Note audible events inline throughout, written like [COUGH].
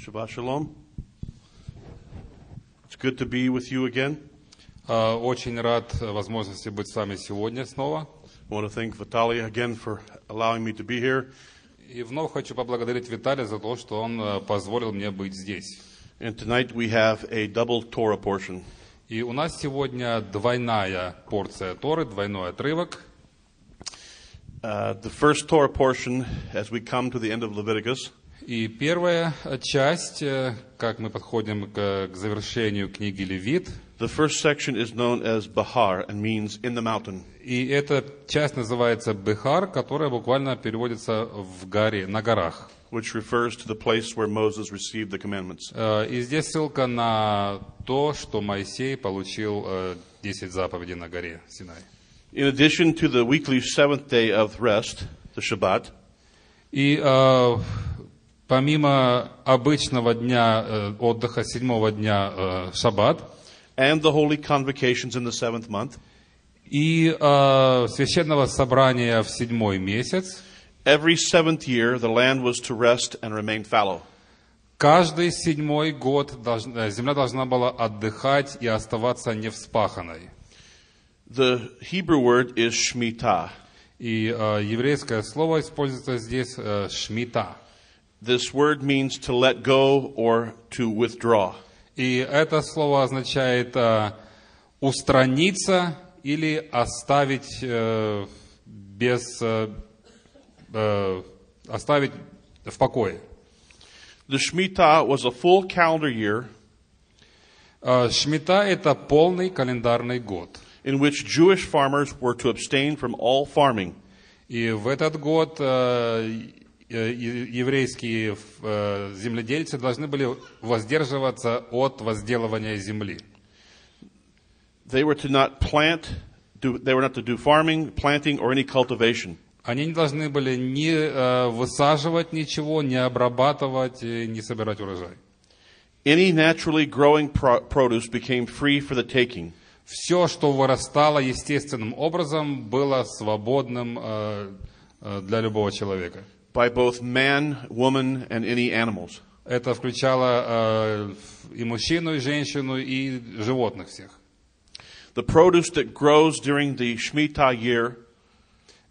Shabbat Shalom. It's good to be with you again. А, Очень рад э, возможности быть с вами сегодня снова. I want to thank Vitaly again for allowing me to be here. И вновь хочу поблагодарить Виталия за то, что он э, позволил мне быть здесь. And tonight we have a double Torah portion. И у нас сегодня двойная порция Торы, двойной отрывок. Uh, the first Torah portion, as we come to the end of Leviticus, И первая э, часть, э, как мы подходим к, к завершению книги Левит, the first section is known as Bahar and means in the mountain. и эта часть называется Бехар, которая буквально переводится в горе, на горах. which refers to the place where Moses received the commandments. Э, И здесь ссылка на то, что Моисей получил э, 10 заповедей на горе Синай. In addition to the weekly seventh day of rest, the Shabbat, И э, помимо обычного дня э, отдыха, седьмого дня э, шаббат, and the holy convocations in the seventh month, и э, священного собрания в седьмой месяц, every seventh year the land was to rest and remain fallow. каждый седьмой год э, земля должна была отдыхать и оставаться невспаханной. The Hebrew word is Shemitah. И э, еврейское слово используется здесь э, шмита. This word means to let go or to withdraw. И это слово означает э, устраниться или оставить э, без э, э, оставить в покое. The Shemitah was a full calendar year Э, Шмита это полный календарный год. in which Jewish farmers were to abstain from all farming. И в этот год э, э, е- еврейские э, земледельцы должны были воздерживаться от возделывания земли. They were to not plant, do, they were not to do farming, planting, or any cultivation. Они не должны были ни э, высаживать ничего, ни обрабатывать, э, ни собирать урожай. Any naturally growing pro- produce became free for the taking. Все, что вырастало естественным образом, было свободным э, э, для любого человека. By both man, woman, and any animals. Это включало э, и мужчину, и женщину, и животных всех. The produce that grows during the Shemitah year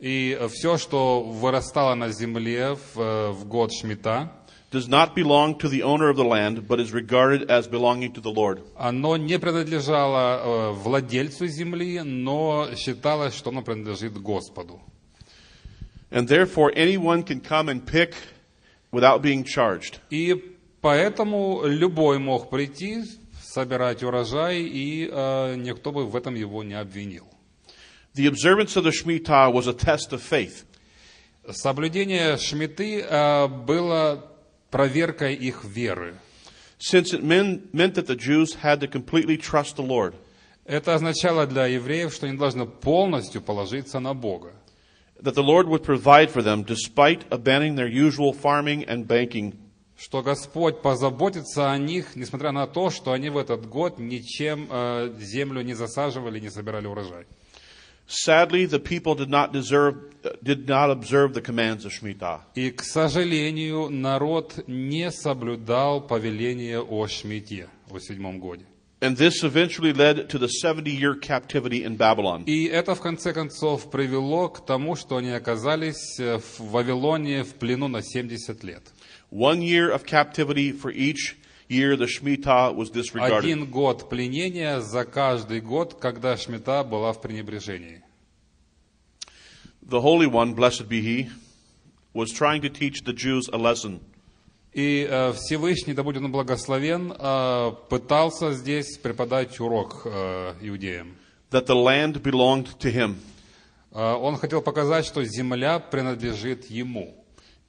И все, что вырастало на земле в, э, в год Шмита, does not belong to the owner of the land, but is regarded as belonging to the Lord. оно не принадлежало э, владельцу земли, но считалось, что оно принадлежит Господу. And therefore, anyone can come and pick without being charged. И поэтому любой мог прийти, собирать урожай, и э, никто бы в этом его не обвинил. The observance of the Shemitah was a test of faith. Соблюдение Шмиты э, было проверкой их веры. Since it men, meant that the Jews had to completely trust the Lord. Это означало для евреев, что они должны полностью положиться на Бога. That the Lord would provide for them despite abandoning their usual farming and banking. Что Господь позаботится о них, несмотря на то, что они в этот год ничем э, землю не засаживали, не собирали урожай. Sadly, the people did not deserve, did not observe the commands of Shemitah. И, к сожалению, народ не соблюдал повеление о Шмите, о седьмом годе. And this eventually led to the 70 year captivity in Babylon. И это, в конце концов, привело к тому, что они оказались э, в Вавилоне в плену на 70 лет. One year of captivity for each year the Shemitah was disregarded. Один год пленения за каждый год, когда Шмита была в пренебрежении. The Holy One, blessed be He, was trying to teach the Jews a lesson. И э, Всевышний, да будет он благословен, э, пытался здесь преподать урок э, иудеям. that the land belonged to him. Он хотел показать, что земля принадлежит ему.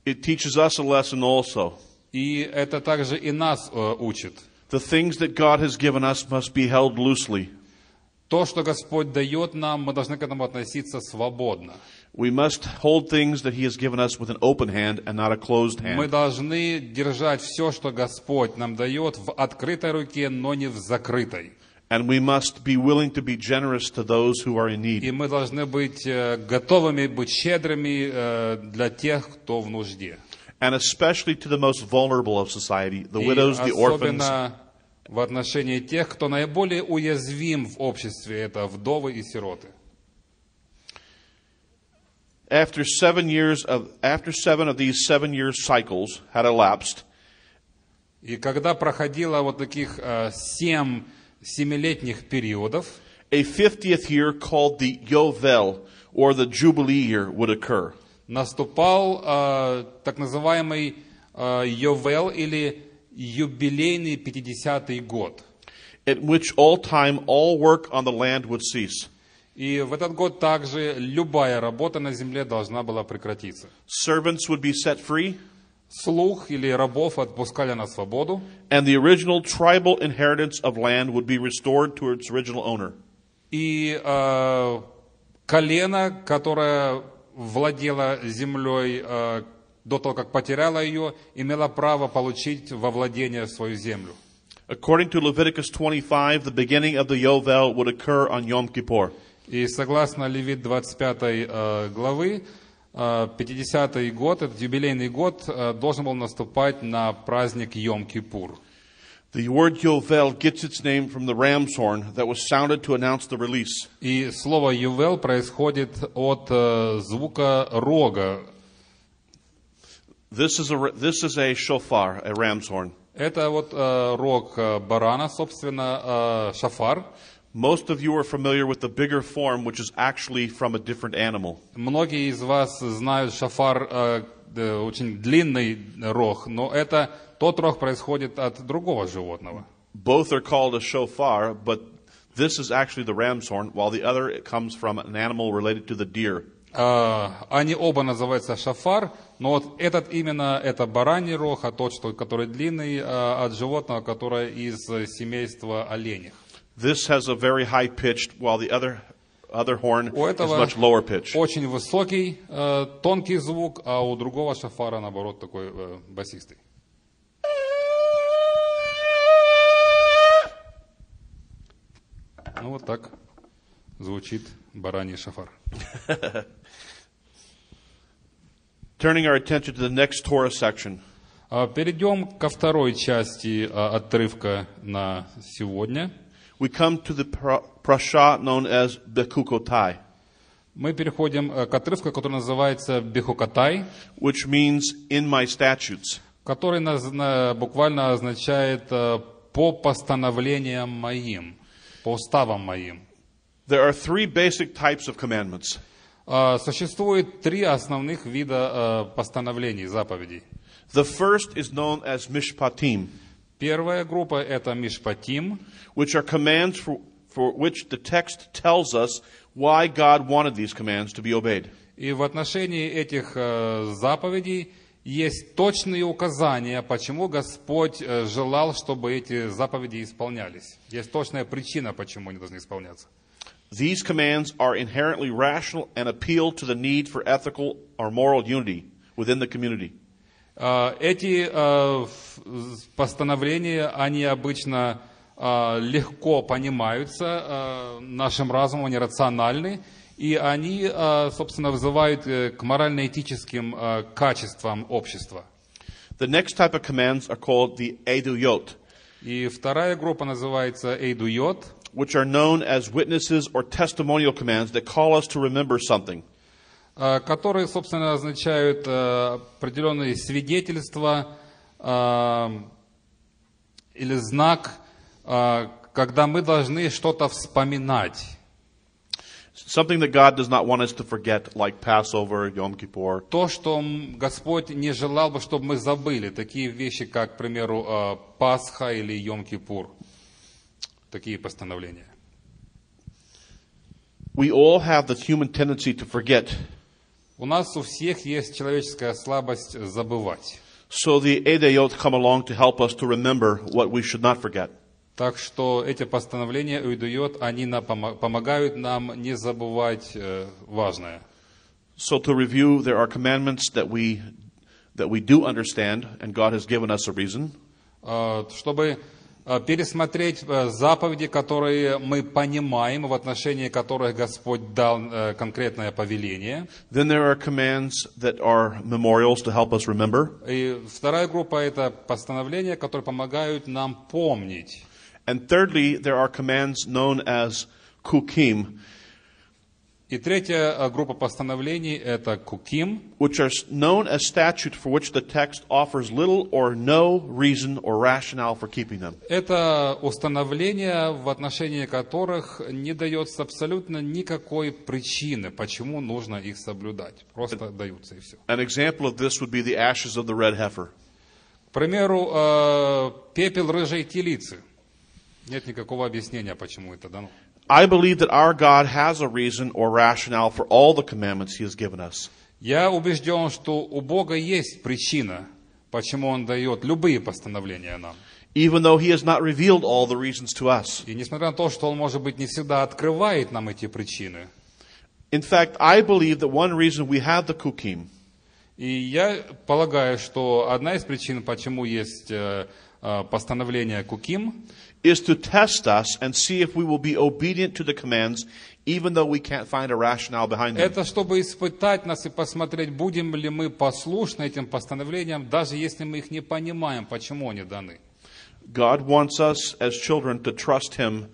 It teaches us a lesson also. И это также и нас учит. The things that God has given us must be held loosely. То, что Господь дает нам, мы должны к этому относиться свободно. We must hold things that He has given us with an open hand and not a closed Мы hand. должны держать все, что Господь нам дает, в открытой руке, но не в закрытой. And we must be willing to be generous to those who are in И need. мы должны быть э, готовыми, быть щедрыми э, для тех, кто в нужде. and especially to the most vulnerable of society, the И widows, the orphans, особенно в отношении тех, кто наиболее уязвим в обществе, это вдовы и сироты. After seven years of after seven of these seven year cycles had elapsed, И когда проходило вот таких э, семь семилетних периодов, a fiftieth year called the Yovel or the Jubilee year would occur. наступал э, так называемый э, Йовел или юбилейный 50-й год. At which all time all work on the land would cease. И в этот год также любая работа на земле должна была прекратиться. Servants would be set free, Слух или рабов отпускали на свободу, and the original tribal inheritance of land would be restored to its original owner. и э, колено, которое владело землей э, до того, как потеряло ее, имело право получить во владение свою землю. According to Leviticus 25, the beginning of the Yovel would occur on Yom Kippur. И согласно Левит 25 э, главы, э, 50-й год, этот юбилейный год, э, должен был наступать на праздник Йом-Кипур. The word Yovel gets its name from the ram's horn that was sounded to announce the release. И слово «ювел» происходит от э, звука рога. This is a, this is a shofar, a ram's horn. Это вот э, рог э, барана, собственно, э, шафар. Most of you are familiar with the bigger form, which is actually from a different animal. Многие из вас знают шафар, э, э, очень длинный рог, но это тот рог происходит от другого животного. Both are called a shofar, but this is actually the ram's horn, while the other comes from an animal related to the deer. Э, Они оба называются шафар, но вот этот именно это бараний рог, а тот, что, который длинный, э, от животного, которое из э, семейства оленях. This has a very high pitched, while the other other horn У is much lower pitch. очень высокий, э, тонкий звук, а у другого шафара, наоборот, такой э, басистый. Ну вот так звучит бараний шафар. [LAUGHS] Turning our attention to the next Torah section. А Перейдем ко второй части а, отрывка на сегодня. We come to the pra- prasha known as Bekukotai, Мы переходим э, к отрывку, который называется Бехукатай, which means in my statutes. который наз- на- буквально означает э, по постановлениям моим, по уставам моим. There are three basic types of commandments. А, Существует три основных вида э, постановлений, заповедей. The first is known as mishpatim, Первая группа – это Мишпатим, which are commands for, for which the text tells us why God wanted these commands to be obeyed. и в отношении этих э, заповедей есть точные указания, почему Господь э, желал, чтобы эти заповеди исполнялись. Есть точная причина, почему они должны исполняться. These commands are inherently rational and appeal to the need for ethical or moral unity within the community. А, Эти э, постановления, они обычно э, легко понимаются э, нашим разумом, они рациональны, и они, э, собственно, вызывают э, к морально-этическим качествам общества. The next type of commands are called the eduyot, И вторая группа называется Эйдуйот, which are known as witnesses or testimonial commands that call us to remember something. которые, собственно, означают определенные свидетельства или знак, э, когда мы должны что-то вспоминать. Something that God does not want us to forget, like Passover, Yom Kippur. То, что Господь не желал бы, чтобы мы забыли. Такие вещи, как, к примеру, э, Пасха или Йом-Кипур. Такие постановления. We all have the human tendency to forget. У нас у всех есть человеческая слабость забывать. So the eduyot come along to help us to remember what we should not forget. Так что эти постановления Уйдует, они нам помо- помогают нам не забывать э, важное. So to review, there are commandments that we that we do understand, and God has given us a reason. Э, Чтобы э, пересмотреть э, заповеди, которые мы понимаем, в отношении которых Господь дал э, конкретное повеление. Then there are commands that are memorials to help us remember. И вторая группа – это постановления, которые помогают нам помнить. And thirdly, there are commands known as kukim, И третья э, группа постановлений – это куким, which are known as statutes for which the text offers little or no reason or rationale for keeping them. Это установления, в отношении которых не дается абсолютно никакой причины, почему нужно их соблюдать. Просто даются и все. An example of this would be the ashes of the red heifer. К примеру, э, пепел рыжей телицы. Нет никакого объяснения, почему это дано. I believe that our God has a reason or rationale for all the commandments He has given us. Я убежден, что у Бога есть причина, почему Он дает любые постановления нам. even though he has not revealed all the reasons to us. И несмотря на то, что Он, может быть, не всегда открывает нам эти причины, In fact, I believe that one reason we have the kukim И я полагаю, что одна из причин, почему есть э, э, постановление Куким, is to test us and see if we will be obedient to the commands even though we can't find a rationale behind them. это чтобы испытать нас и посмотреть, будем ли мы послушны этим постановлениям, даже если мы их не понимаем, почему они даны. God wants us as children to trust him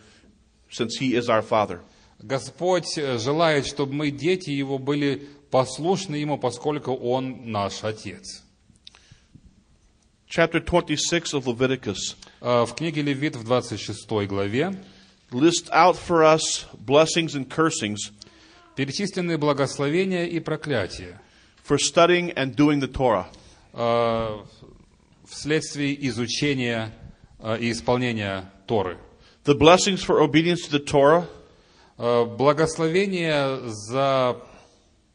since he is our father. Господь э, желает, чтобы мы, дети Его, были послушны Ему, поскольку Он наш Отец. Chapter 26 of Leviticus Э, В книге Левит в 26 главе lists out for us blessings and cursings перечислены благословения и проклятия for studying and doing the Torah. э, вследствие изучения э, и исполнения Торы. The blessings for obedience to the Torah Э, Благословения за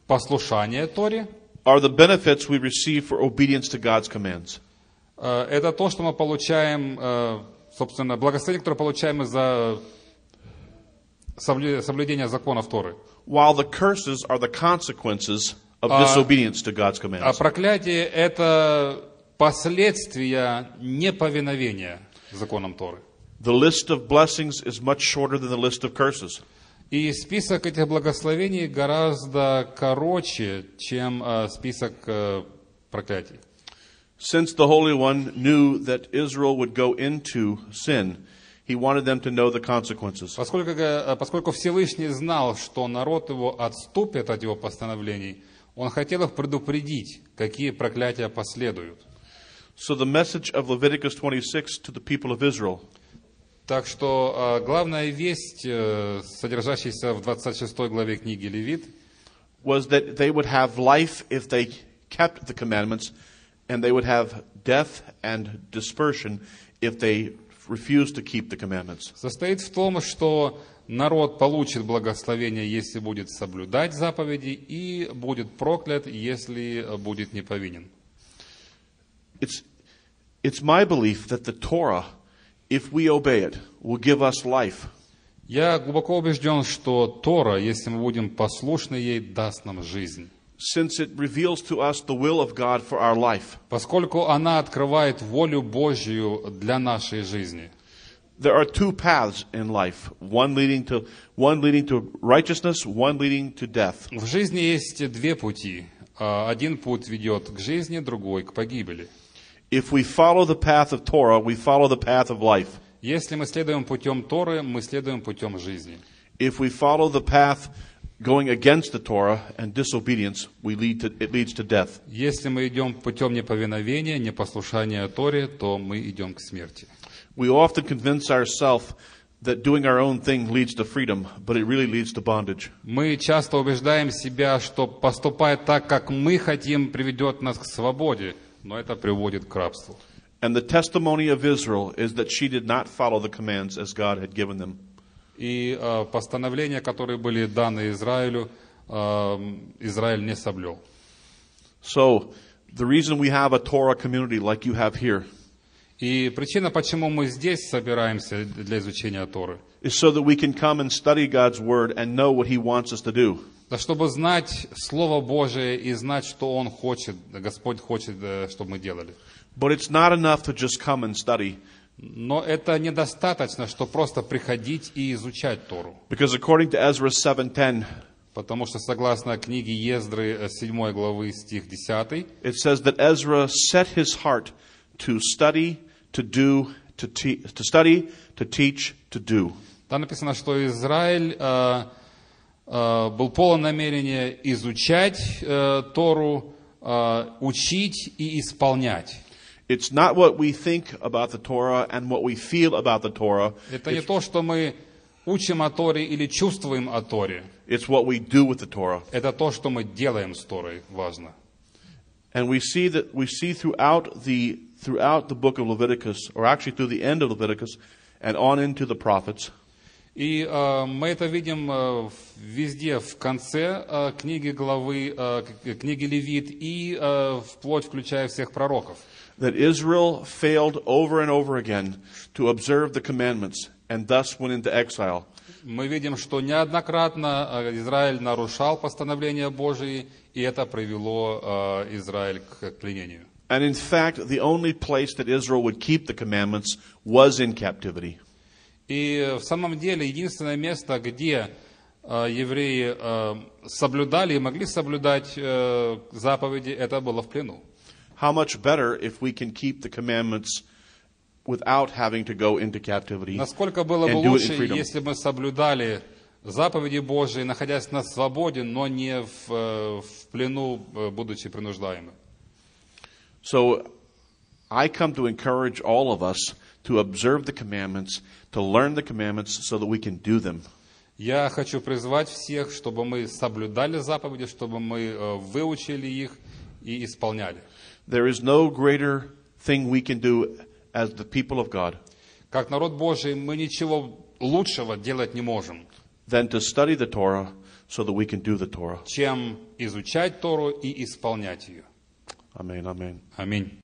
послушание Торе are the benefits we receive for obedience to God's commands. Э, это то, что мы получаем, э, собственно, благословение, которое получаем из-за соблю- соблюдения законов Торы. while the curses are the consequences of disobedience to God's А commands. проклятие – это последствия неповиновения законам Торы. The list of blessings is much shorter than the list of curses. И список этих благословений гораздо короче, чем э, список э, проклятий. Since the Holy One knew that Israel would go into sin, he wanted them to know the consequences. Поскольку, э, поскольку Всевышний знал, что народ его отступит от его постановлений, он хотел их предупредить, какие проклятия последуют. So the message of Leviticus 26 to the people of Israel Так что э, главная весть, э, содержащаяся в 26 главе книги Левит, was that they would have life if they kept the commandments, and they would have death and dispersion if they refused to keep the commandments. состоит в том, что народ получит благословение, если будет соблюдать заповеди, и будет проклят, если будет неповинен. It's, it's my belief that the Torah, if we obey it, will give us life. Я глубоко убежден, что Тора, если мы будем послушны ей, даст нам жизнь. since it reveals to us the will of God for our life. Поскольку она открывает волю Божью для нашей жизни. There are two paths in life, one leading to one leading to righteousness, one leading to death. В жизни есть две пути. А, Один путь ведет к жизни, другой к погибели. If we follow the path of Torah, we follow the path of life. Если мы следуем путем Торы, мы следуем путем жизни. If we follow the path going against the Torah and disobedience, we lead to, it leads to death. Если мы идем путем неповиновения, непослушания Торе, то мы идем к смерти. We often convince ourselves that doing our own thing leads to freedom, but it really leads to bondage. Мы часто убеждаем себя, что поступать так, как мы хотим, приведет нас к свободе, но это приводит к рабству. And the testimony of Israel is that she did not follow the commands as God had given them. И э, постановления, которые были даны Израилю, э, Израиль не соблюл. So, the reason we have a Torah community like you have here И причина, почему мы здесь собираемся для изучения Торы, is so that we can come and study God's Word and know what He wants us to do. да чтобы знать Слово Божие и знать, что Он хочет, Господь хочет, э, чтобы мы делали. But it's not enough to just come and study. Но это недостаточно, что просто приходить и изучать Тору. Because according to Ezra 7:10, Потому что согласно книге Ездры э, 7 главы стих 10, it says that Ezra set his heart to study, to do, to, te- to study, to teach, to do. там написано, что Израиль э, э, был полон намерения изучать э, Тору, э, учить и исполнять. It's not what we think about the Torah and what we feel about the Torah. Это не то, что мы учим о Торе или чувствуем о Торе. It's what we do with the Torah. Это то, что мы делаем с Торой, важно. And we see that we see throughout the throughout the book of Leviticus, or actually through the end of Leviticus, and on into the prophets, И э, мы это видим э, в- везде в конце э, книги главы, э, к- книги Левит и э, вплоть включая всех пророков. that Israel failed over and over again to observe the commandments and thus went into exile. Мы видим, что неоднократно э, Израиль нарушал постановления Божьи, и это привело э, Израиль к пленению. And in fact, the only place that Israel would keep the commandments was in captivity. И в самом деле единственное место, где э, евреи э, соблюдали и могли соблюдать э, заповеди, это было в плену. How much better if we can keep the commandments without having to go into captivity Насколько было бы and do it in лучше, freedom. если бы мы соблюдали заповеди Божьи, находясь на свободе, но не в, э, в плену, э, будучи принуждаемы. So I come to encourage all of us to observe the commandments, to learn the commandments so that we can do them. Я хочу призвать всех, чтобы мы соблюдали заповеди, чтобы мы э, выучили их и исполняли. There is no greater thing we can do as the people of God Как народ Божий мы ничего лучшего делать не можем, than to study the Torah so that we can do the Torah. чем изучать Тору и исполнять ее. Amen, amen. Аминь.